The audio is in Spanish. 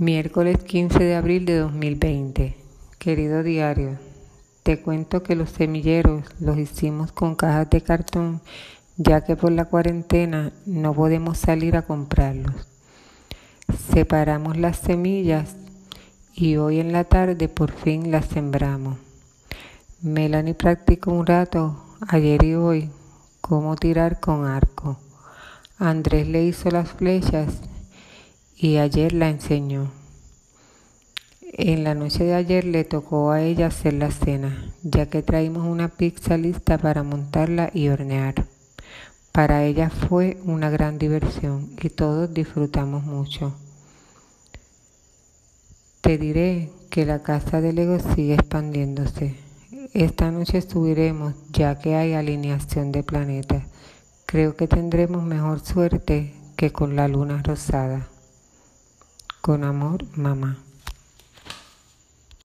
Miércoles 15 de abril de 2020. Querido diario, te cuento que los semilleros los hicimos con cajas de cartón ya que por la cuarentena no podemos salir a comprarlos. Separamos las semillas y hoy en la tarde por fin las sembramos. Melanie practicó un rato ayer y hoy cómo tirar con arco. Andrés le hizo las flechas y ayer la enseñó. En la noche de ayer le tocó a ella hacer la cena, ya que traímos una pizza lista para montarla y hornear. Para ella fue una gran diversión y todos disfrutamos mucho. Te diré que la casa de Lego sigue expandiéndose. Esta noche subiremos ya que hay alineación de planetas. Creo que tendremos mejor suerte que con la luna rosada. Con amor, mamá.